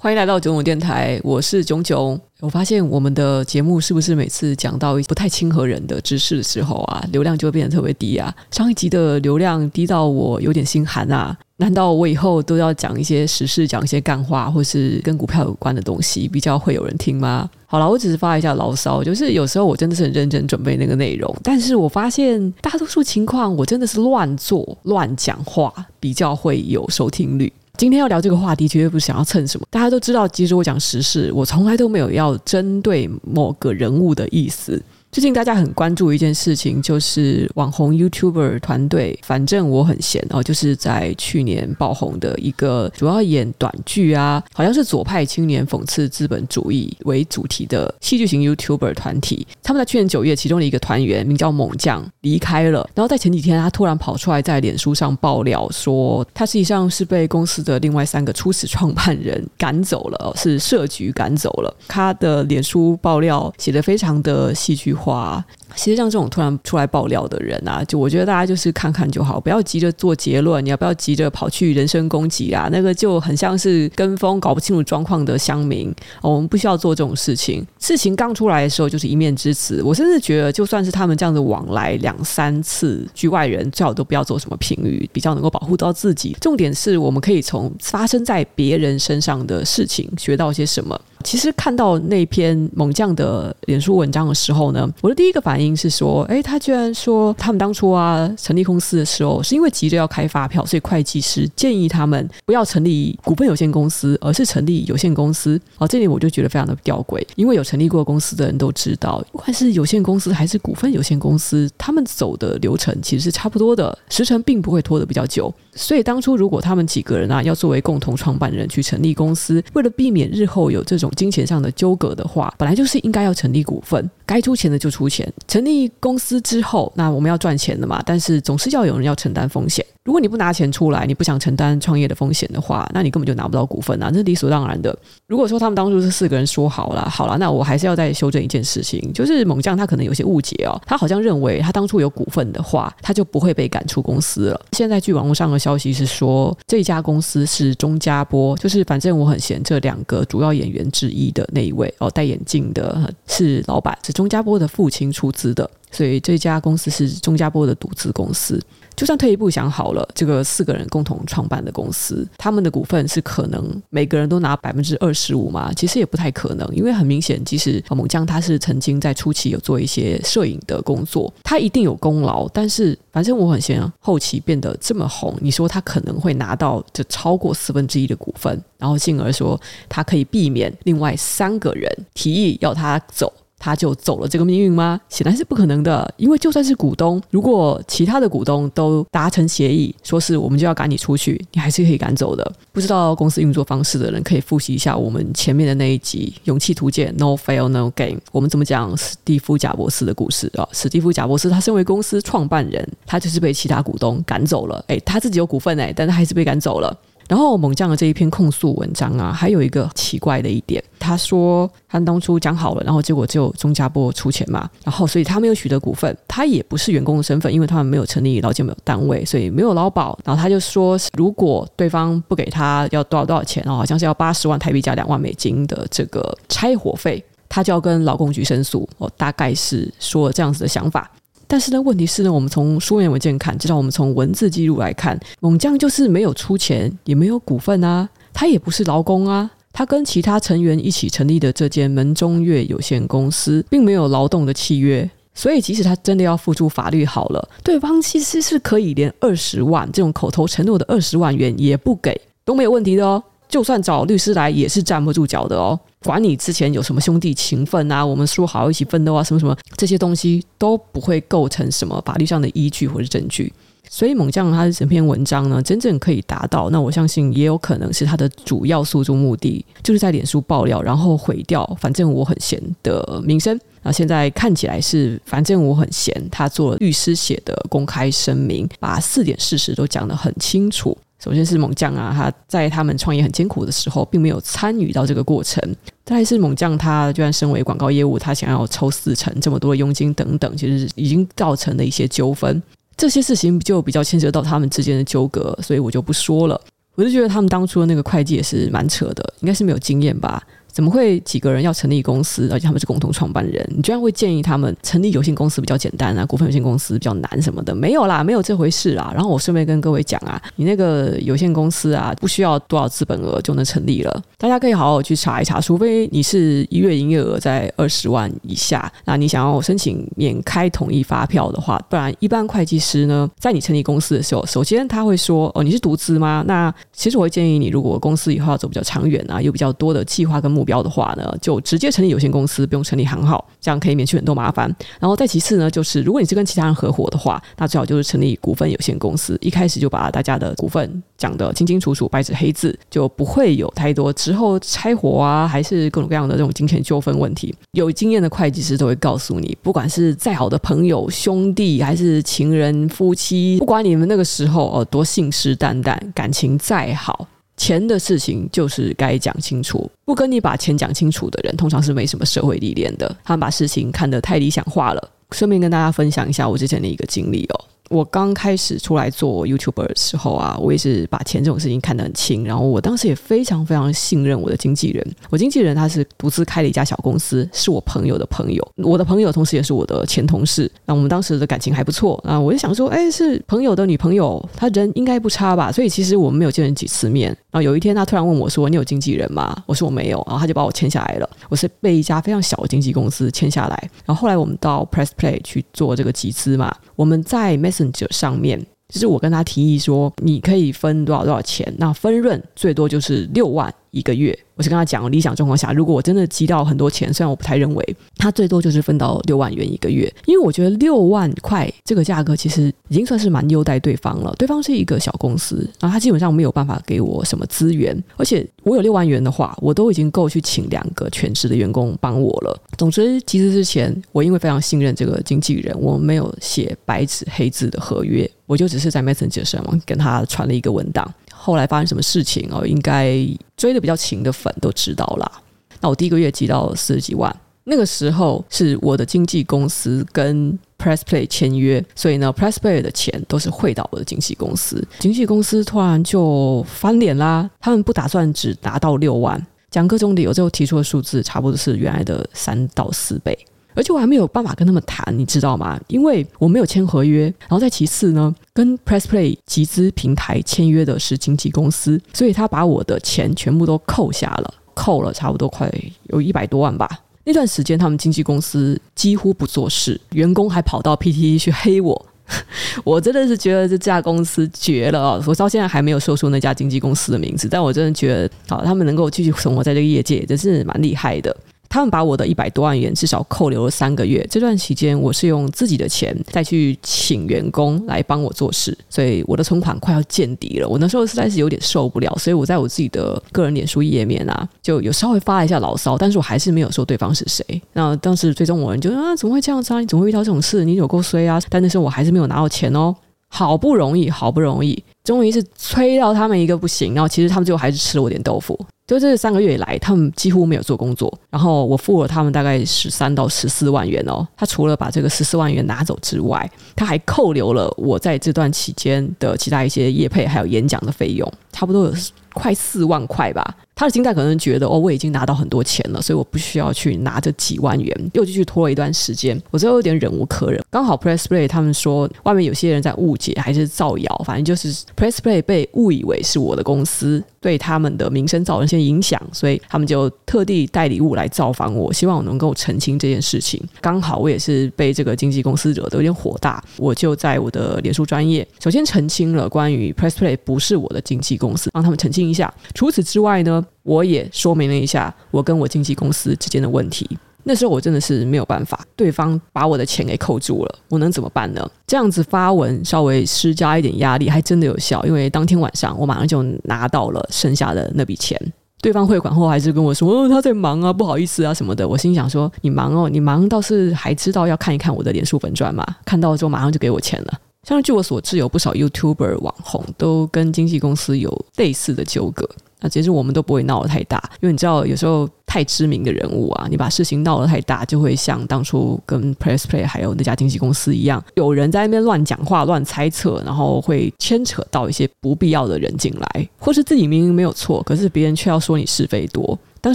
欢迎来到囧囧电台，我是囧囧。我发现我们的节目是不是每次讲到不太亲和人的知识的时候啊，流量就会变得特别低啊？上一集的流量低到我有点心寒啊！难道我以后都要讲一些时事，讲一些干话，或是跟股票有关的东西，比较会有人听吗？好了，我只是发一下牢骚，就是有时候我真的是很认真准备那个内容，但是我发现大多数情况我真的是乱做乱讲话，比较会有收听率。今天要聊这个话题，绝对不是想要蹭什么。大家都知道，其实我讲时事，我从来都没有要针对某个人物的意思。最近大家很关注一件事情，就是网红 YouTuber 团队，反正我很闲哦，就是在去年爆红的一个主要演短剧啊，好像是左派青年讽刺资本主义为主题的戏剧型 YouTuber 团体。他们在去年九月，其中的一个团员名叫猛将离开了，然后在前几天，他突然跑出来在脸书上爆料说，他实际上是被公司的另外三个初始创办人赶走了，是设局赶走了。他的脸书爆料写得非常的戏剧话。其实像这种突然出来爆料的人啊，就我觉得大家就是看看就好，不要急着做结论，你要不要急着跑去人身攻击啊？那个就很像是跟风搞不清楚状况的乡民，我们不需要做这种事情。事情刚出来的时候就是一面之词，我甚至觉得就算是他们这样子往来两三次，局外人最好都不要做什么评语，比较能够保护到自己。重点是我们可以从发生在别人身上的事情学到些什么。其实看到那篇猛将的脸书文章的时候呢，我的第一个反应是说，诶，他居然说他们当初啊成立公司的时候，是因为急着要开发票，所以会计师建议他们不要成立股份有限公司，而是成立有限公司。哦，这里我就觉得非常的吊诡，因为有成立过公司的人都知道，不管是有限公司还是股份有限公司，他们走的流程其实是差不多的，时程并不会拖得比较久。所以当初如果他们几个人啊要作为共同创办人去成立公司，为了避免日后有这种金钱上的纠葛的话，本来就是应该要成立股份，该出钱的就出钱。成立公司之后，那我们要赚钱的嘛，但是总是要有人要承担风险。如果你不拿钱出来，你不想承担创业的风险的话，那你根本就拿不到股份啊，这是理所当然的。如果说他们当初是四个人说好了，好了，那我还是要再修正一件事情，就是猛将他可能有些误解哦，他好像认为他当初有股份的话，他就不会被赶出公司了。现在据网络上的消消息是说，这家公司是钟家波，就是反正我很闲这两个主要演员之一的那一位哦，戴眼镜的是老板，是钟家波的父亲出资的。所以这家公司是钟家波的独资公司。就算退一步想好了，这个四个人共同创办的公司，他们的股份是可能每个人都拿百分之二十五吗？其实也不太可能，因为很明显，即使猛将他是曾经在初期有做一些摄影的工作，他一定有功劳。但是反正我很闲啊，后期变得这么红，你说他可能会拿到就超过四分之一的股份，然后进而说他可以避免另外三个人提议要他走。他就走了这个命运吗？显然是不可能的，因为就算是股东，如果其他的股东都达成协议，说是我们就要赶你出去，你还是可以赶走的。不知道公司运作方式的人可以复习一下我们前面的那一集《勇气图鉴》（No Fail No Gain），我们怎么讲史蒂夫·贾伯斯的故事啊？史蒂夫·贾伯斯他身为公司创办人，他就是被其他股东赶走了。诶，他自己有股份诶，但是还是被赶走了。然后猛将的这一篇控诉文章啊，还有一个奇怪的一点，他说他当初讲好了，然后结果就钟家波出钱嘛，然后所以他没有取得股份，他也不是员工的身份，因为他们没有成立劳健保单位，所以没有劳保。然后他就说，如果对方不给他要多少多少钱哦，好像是要八十万台币加两万美金的这个拆伙费，他就要跟劳工局申诉。哦，大概是说这样子的想法。但是呢，问题是呢，我们从书面文件看，至少我们从文字记录来看，猛将就是没有出钱，也没有股份啊，他也不是劳工啊，他跟其他成员一起成立的这间门中月有限公司，并没有劳动的契约，所以即使他真的要付出法律好了，对方其实是可以连二十万这种口头承诺的二十万元也不给，都没有问题的哦。就算找律师来，也是站不住脚的哦。管你之前有什么兄弟情分啊，我们说好一起奋斗啊，什么什么这些东西都不会构成什么法律上的依据或者证据。所以猛将他的整篇文章呢，真正可以达到，那我相信也有可能是他的主要诉诸目的，就是在脸书爆料，然后毁掉反正我很闲的名声。那现在看起来是反正我很闲，他做了律师写的公开声明，把四点事实都讲得很清楚。首先是猛将啊，他在他们创业很艰苦的时候，并没有参与到这个过程。再是猛将，他居然身为广告业务，他想要抽四成这么多的佣金等等，其实已经造成了一些纠纷。这些事情就比较牵涉到他们之间的纠葛，所以我就不说了。我就觉得他们当初的那个会计也是蛮扯的，应该是没有经验吧。怎么会几个人要成立公司，而且他们是共同创办人？你居然会建议他们成立有限公司比较简单啊，股份有限公司比较难什么的？没有啦，没有这回事啊。然后我顺便跟各位讲啊，你那个有限公司啊，不需要多少资本额就能成立了。大家可以好好去查一查，除非你是一月营业额在二十万以下，那你想要申请免开统一发票的话，不然一般会计师呢，在你成立公司的时候，首先他会说哦，你是独资吗？那其实我会建议你，如果公司以后要走比较长远啊，有比较多的计划跟目标。的话呢，就直接成立有限公司，不用成立行号，这样可以免去很多麻烦。然后再其次呢，就是如果你是跟其他人合伙的话，那最好就是成立股份有限公司，一开始就把大家的股份讲得清清楚楚，白纸黑字，就不会有太多之后拆伙啊，还是各种各样的这种金钱纠纷问题。有经验的会计师都会告诉你，不管是再好的朋友、兄弟，还是情人、夫妻，不管你们那个时候哦多信誓旦旦，感情再好。钱的事情就是该讲清楚，不跟你把钱讲清楚的人，通常是没什么社会历练的。他们把事情看得太理想化了。顺便跟大家分享一下我之前的一个经历哦。我刚开始出来做 YouTuber 的时候啊，我也是把钱这种事情看得很轻。然后我当时也非常非常信任我的经纪人。我经纪人他是独自开了一家小公司，是我朋友的朋友，我的朋友同时也是我的前同事。那我们当时的感情还不错。那我就想说，哎，是朋友的女朋友，他人应该不差吧？所以其实我们没有见了几次面。然后有一天他突然问我说：“你有经纪人吗？”我说：“我没有。”然后他就把我签下来了。我是被一家非常小的经纪公司签下来。然后后来我们到 Press Play 去做这个集资嘛，我们在 Messenger 上面。就是我跟他提议说，你可以分多少多少钱，那分润最多就是六万一个月。我是跟他讲，理想状况下，如果我真的积到很多钱，虽然我不太认为，他最多就是分到六万元一个月。因为我觉得六万块这个价格其实已经算是蛮优待对方了。对方是一个小公司，然后他基本上没有办法给我什么资源，而且我有六万元的话，我都已经够去请两个全职的员工帮我了。总之，其实之前，我因为非常信任这个经纪人，我没有写白纸黑字的合约。我就只是在 Messenger 上跟他传了一个文档，后来发生什么事情哦，应该追得比较勤的粉都知道啦。那我第一个月集到四十几万，那个时候是我的经纪公司跟 PressPlay 签约，所以呢，PressPlay 的钱都是汇到我的经纪公司。经纪公司突然就翻脸啦，他们不打算只拿到六万，讲各种理由，最后提出的数字差不多是原来的三到四倍。而且我还没有办法跟他们谈，你知道吗？因为我没有签合约。然后再其次呢，跟 PressPlay 集资平台签约的是经纪公司，所以他把我的钱全部都扣下了，扣了差不多快有一百多万吧。那段时间他们经纪公司几乎不做事，员工还跑到 PTT 去黑我。我真的是觉得这家公司绝了！我到现在还没有说出那家经纪公司的名字，但我真的觉得好，他们能够继续存活在这个业界，真是蛮厉害的。他们把我的一百多万元至少扣留了三个月，这段期间我是用自己的钱再去请员工来帮我做事，所以我的存款快要见底了。我那时候实在是有点受不了，所以我在我自己的个人脸书页面啊，就有稍微发了一下牢骚，但是我还是没有说对方是谁。那当时追踪我人就啊，怎么会这样子啊？你怎么会遇到这种事？你有够衰啊！但那时候我还是没有拿到钱哦，好不容易，好不容易，终于是催到他们一个不行，然后其实他们最后还是吃了我点豆腐。就这三个月以来，他们几乎没有做工作，然后我付了他们大概十三到十四万元哦。他除了把这个十四万元拿走之外，他还扣留了我在这段期间的其他一些业配还有演讲的费用，差不多有快四万块吧。他的心态可能觉得哦，我已经拿到很多钱了，所以我不需要去拿这几万元，又继续拖了一段时间。我最后有点忍无可忍。刚好 PressPlay 他们说外面有些人在误解还是造谣，反正就是 PressPlay 被误以为是我的公司，对他们的名声造成一些影响，所以他们就特地带礼物来造访我，希望我能够澄清这件事情。刚好我也是被这个经纪公司惹得有点火大，我就在我的脸书专业首先澄清了关于 PressPlay 不是我的经纪公司，让他们澄清一下。除此之外呢，我也说明了一下我跟我经纪公司之间的问题。那时候我真的是没有办法，对方把我的钱给扣住了，我能怎么办呢？这样子发文稍微施加一点压力，还真的有效。因为当天晚上我马上就拿到了剩下的那笔钱。对方汇款后还是跟我说：“哦，他在忙啊，不好意思啊什么的。”我心想说：“你忙哦，你忙倒是还知道要看一看我的脸书粉专嘛？看到之后马上就给我钱了。”像据我所知，有不少 YouTuber 网红都跟经纪公司有类似的纠葛。那其实我们都不会闹得太大，因为你知道有时候太知名的人物啊，你把事情闹得太大，就会像当初跟 PressPlay 还有那家经纪公司一样，有人在那边乱讲话、乱猜测，然后会牵扯到一些不必要的人进来，或是自己明明没有错，可是别人却要说你是非多。当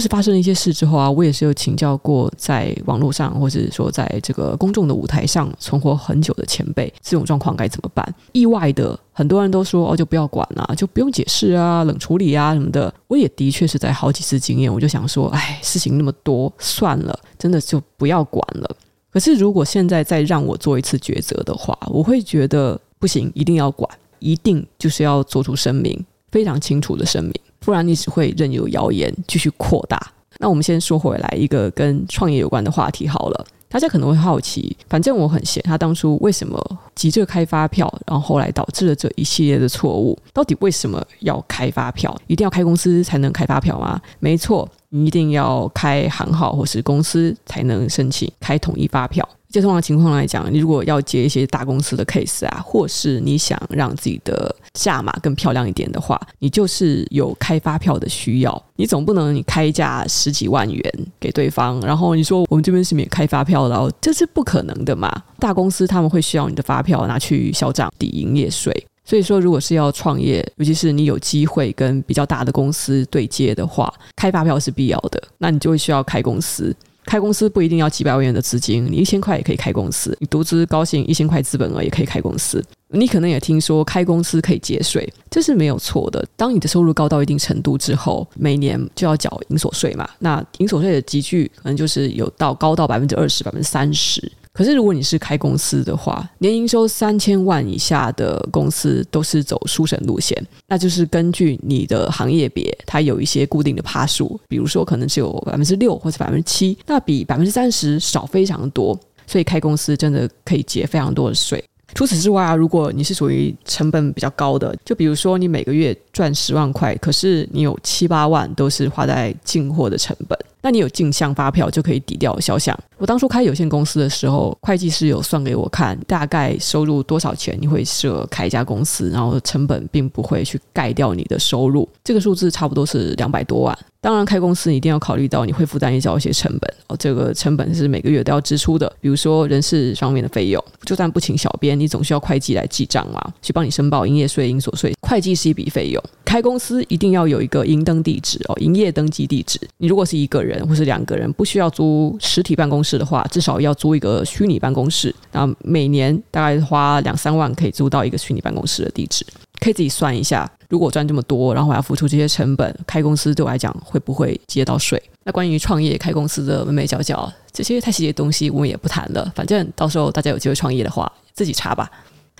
时发生了一些事之后啊，我也是有请教过在网络上，或者说在这个公众的舞台上存活很久的前辈，这种状况该怎么办？意外的，很多人都说哦，就不要管了啊，就不用解释啊，冷处理啊什么的。我也的确是在好几次经验，我就想说，哎，事情那么多，算了，真的就不要管了。可是如果现在再让我做一次抉择的话，我会觉得不行，一定要管，一定就是要做出声明，非常清楚的声明。不然你只会任由谣言继续扩大。那我们先说回来一个跟创业有关的话题好了。大家可能会好奇，反正我很闲，他当初为什么急着开发票，然后后来导致了这一系列的错误？到底为什么要开发票？一定要开公司才能开发票吗？没错，你一定要开行号或是公司才能申请开统一发票。接通常情况来讲，你如果要接一些大公司的 case 啊，或是你想让自己的价码更漂亮一点的话，你就是有开发票的需要。你总不能你开价十几万元给对方，然后你说我们这边是免开发票的，这是不可能的嘛。大公司他们会需要你的发票拿去销账抵营业税，所以说如果是要创业，尤其是你有机会跟比较大的公司对接的话，开发票是必要的，那你就会需要开公司。开公司不一定要几百万元的资金，你一千块也可以开公司。你独资高兴，一千块资本额也可以开公司。你可能也听说开公司可以节税，这是没有错的。当你的收入高到一定程度之后，每年就要缴营所税嘛。那营所税的集聚可能就是有到高到百分之二十、百分之三十。可是，如果你是开公司的话，年营收三千万以下的公司都是走书审路线，那就是根据你的行业别，它有一些固定的趴数，比如说可能只有百分之六或者百分之七，那比百分之三十少非常多，所以开公司真的可以节非常多的税。除此之外啊，如果你是属于成本比较高的，就比如说你每个月赚十万块，可是你有七八万都是花在进货的成本。那你有进项发票就可以抵掉销项。我当初开有限公司的时候，会计师有算给我看，大概收入多少钱你会适合开一家公司，然后成本并不会去盖掉你的收入。这个数字差不多是两百多万。当然，开公司你一定要考虑到你会负担一交一些成本哦，这个成本是每个月都要支出的，比如说人事方面的费用。就算不请小编，你总需要会计来记账嘛，去帮你申报营业税、营所税。会计是一笔费用。开公司一定要有一个营登地址哦，营业登记地址。你如果是一个人或是两个人，不需要租实体办公室的话，至少要租一个虚拟办公室。那每年大概花两三万可以租到一个虚拟办公室的地址，可以自己算一下。如果赚这么多，然后还要付出这些成本，开公司对我来讲会不会接到税？那关于创业开公司的眉眉角角这些太细节的东西，我们也不谈了。反正到时候大家有机会创业的话，自己查吧。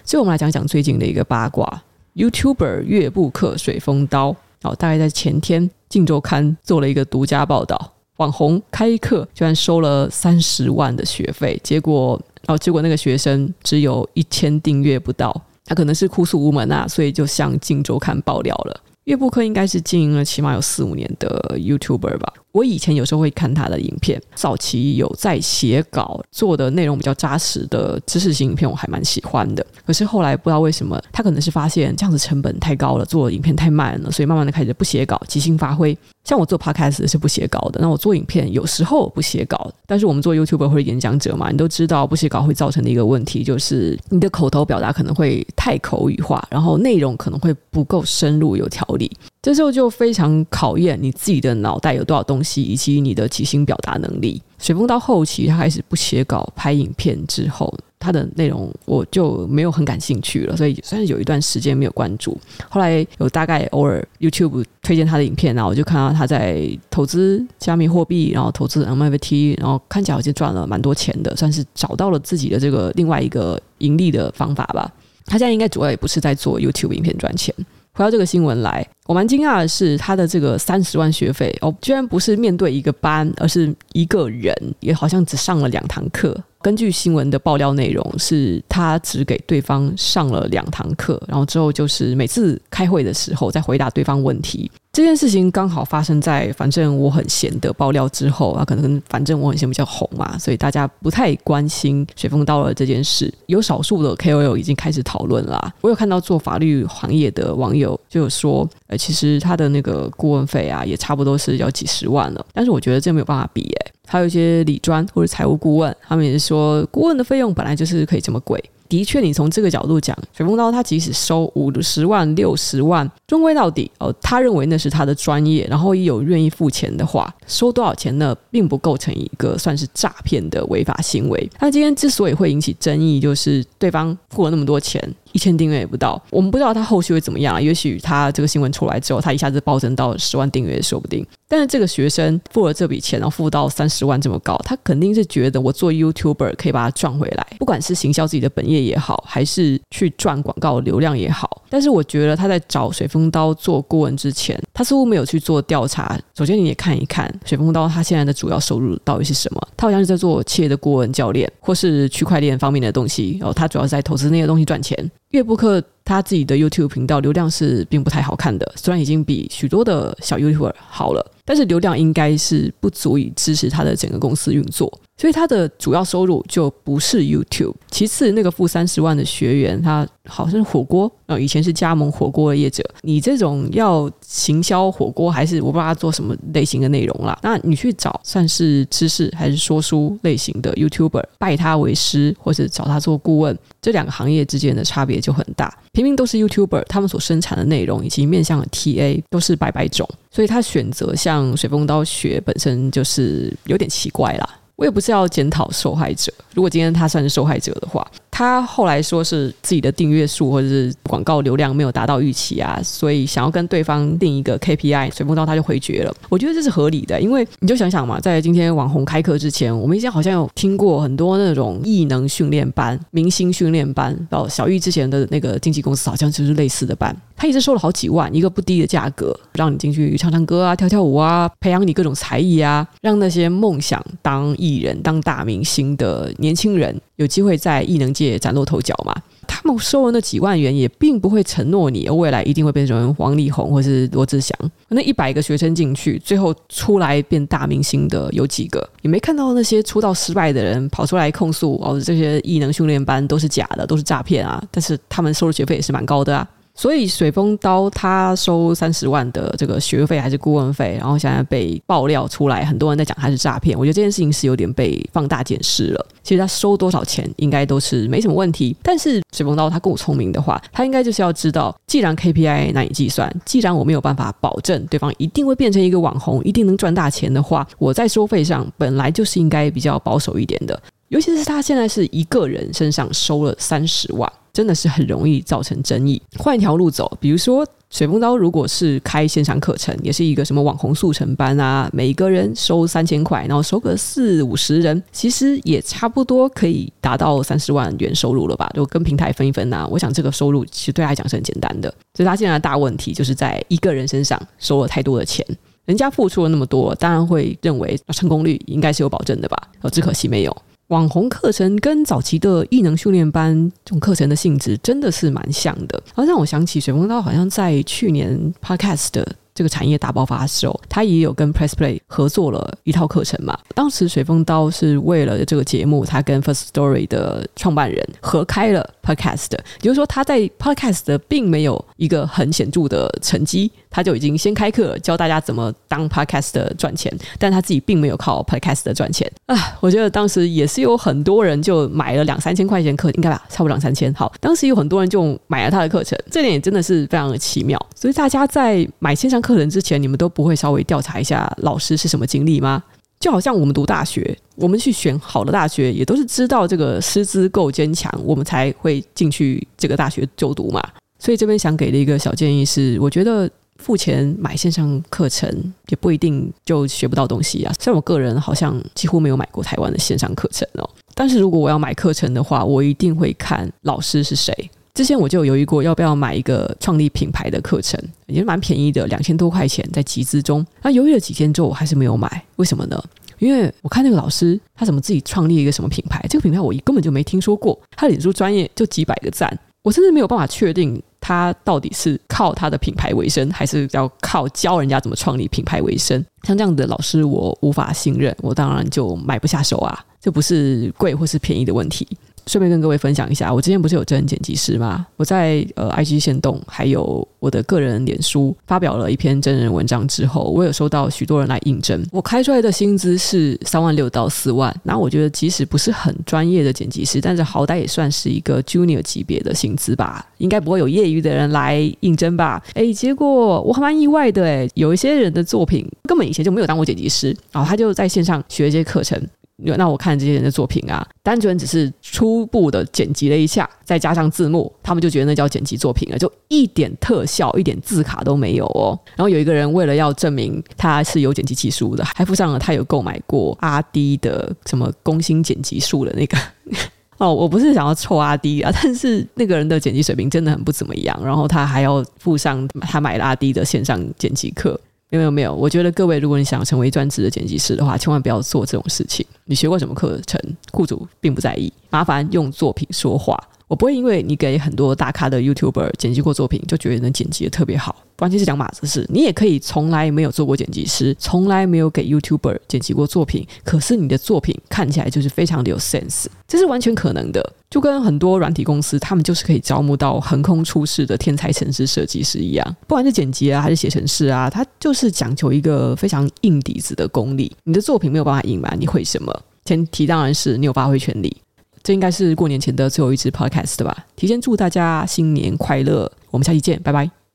最后我们来讲讲最近的一个八卦。YouTuber 月布克水风刀，哦，大概在前天，《镜周刊》做了一个独家报道，网红开课居然收了三十万的学费，结果，哦，结果那个学生只有一千订阅不到，他可能是哭诉无门啊，所以就向《镜周刊》爆料了。月布克应该是经营了起码有四五年的 YouTuber 吧。我以前有时候会看他的影片，早期有在写稿做的内容比较扎实的知识型影片，我还蛮喜欢的。可是后来不知道为什么，他可能是发现这样子成本太高了，做影片太慢了，所以慢慢的开始不写稿，即兴发挥。像我做 Podcast 是不写稿的，那我做影片有时候不写稿，但是我们做 YouTuber 或者演讲者嘛，你都知道不写稿会造成的一个问题，就是你的口头表达可能会太口语化，然后内容可能会不够深入有条理。这时候就非常考验你自己的脑袋有多少东西，以及你的即兴表达能力。水风到后期他开始不写稿拍影片之后，他的内容我就没有很感兴趣了，所以算是有一段时间没有关注。后来有大概偶尔 YouTube 推荐他的影片，然后我就看到他在投资加密货币，然后投资 MFT，然后看起来好像赚了蛮多钱的，算是找到了自己的这个另外一个盈利的方法吧。他现在应该主要也不是在做 YouTube 影片赚钱。回到这个新闻来，我蛮惊讶的是，他的这个三十万学费哦，居然不是面对一个班，而是一个人，也好像只上了两堂课。根据新闻的爆料内容，是他只给对方上了两堂课，然后之后就是每次开会的时候再回答对方问题。这件事情刚好发生在反正我很闲的爆料之后啊，可能反正我很闲比较红嘛，所以大家不太关心水风刀的这件事。有少数的 KOL 已经开始讨论啦。我有看到做法律行业的网友就有说，其实他的那个顾问费啊，也差不多是要几十万了。但是我觉得这没有办法比诶。还有一些理专或者财务顾问，他们也是说，顾问的费用本来就是可以这么贵。的确，你从这个角度讲，水丰刀他即使收五十万、六十万，终归到底，哦，他认为那是他的专业，然后也有愿意付钱的话，收多少钱呢，并不构成一个算是诈骗的违法行为。那今天之所以会引起争议，就是对方付了那么多钱。一千订阅也不到，我们不知道他后续会怎么样。也许他这个新闻出来之后，他一下子暴增到十万订阅也说不定。但是这个学生付了这笔钱，然后付到三十万这么高，他肯定是觉得我做 YouTuber 可以把它赚回来，不管是行销自己的本业也好，还是去赚广告流量也好。但是我觉得他在找水风刀做顾问之前，他似乎没有去做调查。首先，你也看一看水风刀他现在的主要收入到底是什么？他好像是在做企业的顾问教练，或是区块链方面的东西。然后他主要在投资那些东西赚钱。乐布克他自己的 YouTube 频道流量是并不太好看的，虽然已经比许多的小 YouTuber 好了，但是流量应该是不足以支持他的整个公司运作。所以他的主要收入就不是 YouTube。其次，那个付三十万的学员，他好像是火锅，呃，以前是加盟火锅的业者。你这种要行销火锅，还是我不知道他做什么类型的内容啦？那你去找算是知识还是说书类型的 YouTuber，拜他为师，或者找他做顾问，这两个行业之间的差别就很大。平民都是 YouTuber，他们所生产的内容以及面向的 TA 都是百百种，所以他选择像水风刀学，本身就是有点奇怪啦。我也不是要检讨受害者，如果今天他算是受害者的话。他后来说是自己的订阅数或者是广告流量没有达到预期啊，所以想要跟对方定一个 KPI，水风刀他就回绝了。我觉得这是合理的，因为你就想想嘛，在今天网红开课之前，我们以前好像有听过很多那种艺能训练班、明星训练班，到小玉之前的那个经纪公司好像就是类似的班，他一直收了好几万，一个不低的价格，让你进去唱唱歌啊、跳跳舞啊，培养你各种才艺啊，让那些梦想当艺人、当大明星的年轻人。有机会在艺能界崭露头角嘛？他们收了那几万元，也并不会承诺你未来一定会变成王力宏或是罗志祥。那一百个学生进去，最后出来变大明星的有几个？你没看到那些出道失败的人跑出来控诉哦，这些艺能训练班都是假的，都是诈骗啊！但是他们收的学费也是蛮高的啊。所以水风刀他收三十万的这个学费还是顾问费，然后现在被爆料出来，很多人在讲他是诈骗。我觉得这件事情是有点被放大检视了。其实他收多少钱应该都是没什么问题。但是水风刀他够聪明的话，他应该就是要知道，既然 KPI 难以计算，既然我没有办法保证对方一定会变成一个网红，一定能赚大钱的话，我在收费上本来就是应该比较保守一点的。尤其是他现在是一个人身上收了三十万。真的是很容易造成争议。换一条路走，比如说水风刀如果是开线上课程，也是一个什么网红速成班啊，每一个人收三千块，然后收个四五十人，其实也差不多可以达到三十万元收入了吧？就跟平台分一分啊，我想这个收入其实对他来讲是很简单的。所以他现在的大问题就是在一个人身上收了太多的钱，人家付出了那么多，当然会认为成功率应该是有保证的吧？哦，只可惜没有。网红课程跟早期的艺能训练班这种课程的性质真的是蛮像的，然后让我想起水风刀好像在去年 Podcast 的这个产业大爆发的时候，他也有跟 Press Play 合作了一套课程嘛。当时水风刀是为了这个节目，他跟 First Story 的创办人合开了 Podcast，也就是说他在 Podcast 并没有一个很显著的成绩。他就已经先开课教大家怎么当 Podcaster 赚钱，但他自己并没有靠 podcast 赚钱啊！我觉得当时也是有很多人就买了两三千块钱课，应该吧，差不多两三千。好，当时有很多人就买了他的课程，这点也真的是非常的奇妙。所以大家在买线上课程之前，你们都不会稍微调查一下老师是什么经历吗？就好像我们读大学，我们去选好的大学，也都是知道这个师资够坚强，我们才会进去这个大学就读嘛。所以这边想给的一个小建议是，我觉得。付钱买线上课程也不一定就学不到东西啊。虽然我个人好像几乎没有买过台湾的线上课程哦，但是如果我要买课程的话，我一定会看老师是谁。之前我就有犹豫过要不要买一个创立品牌的课程，也是蛮便宜的，两千多块钱在集资中。那犹豫了几天之后，我还是没有买。为什么呢？因为我看那个老师他怎么自己创立一个什么品牌，这个品牌我根本就没听说过。他脸书专业就几百个赞，我甚至没有办法确定。他到底是靠他的品牌为生，还是要靠教人家怎么创立品牌为生？像这样的老师，我无法信任，我当然就买不下手啊。这不是贵或是便宜的问题。顺便跟各位分享一下，我之前不是有真人剪辑师吗？我在呃 IG 线动还有我的个人脸书发表了一篇真人文章之后，我有收到许多人来应征。我开出来的薪资是三万六到四万，那我觉得即使不是很专业的剪辑师，但是好歹也算是一个 Junior 级别的薪资吧，应该不会有业余的人来应征吧？哎，结果我还蛮意外的，哎，有一些人的作品根本以前就没有当过剪辑师，然后他就在线上学一些课程。那我看这些人的作品啊，单纯只是初步的剪辑了一下，再加上字幕，他们就觉得那叫剪辑作品了，就一点特效、一点字卡都没有哦。然后有一个人为了要证明他是有剪辑技术的，还附上了他有购买过阿滴的什么工薪剪辑术的那个。哦，我不是想要臭阿迪啊，但是那个人的剪辑水平真的很不怎么样，然后他还要附上他买了阿迪的线上剪辑课。没有没有，我觉得各位，如果你想成为专职的剪辑师的话，千万不要做这种事情。你学过什么课程，雇主并不在意。麻烦用作品说话。我不会因为你给很多大咖的 YouTuber 剪辑过作品，就觉得能剪辑的特别好。关键是两码子事。你也可以从来没有做过剪辑师，从来没有给 YouTuber 剪辑过作品，可是你的作品看起来就是非常的有 sense，这是完全可能的。就跟很多软体公司，他们就是可以招募到横空出世的天才城市设计师一样。不管是剪辑啊，还是写程式啊，他就是讲求一个非常硬底子的功力。你的作品没有办法隐瞒你会什么，前提当然是你有发挥权利。这应该是过年前的最后一支 podcast 了吧？提前祝大家新年快乐，我们下期见，拜拜。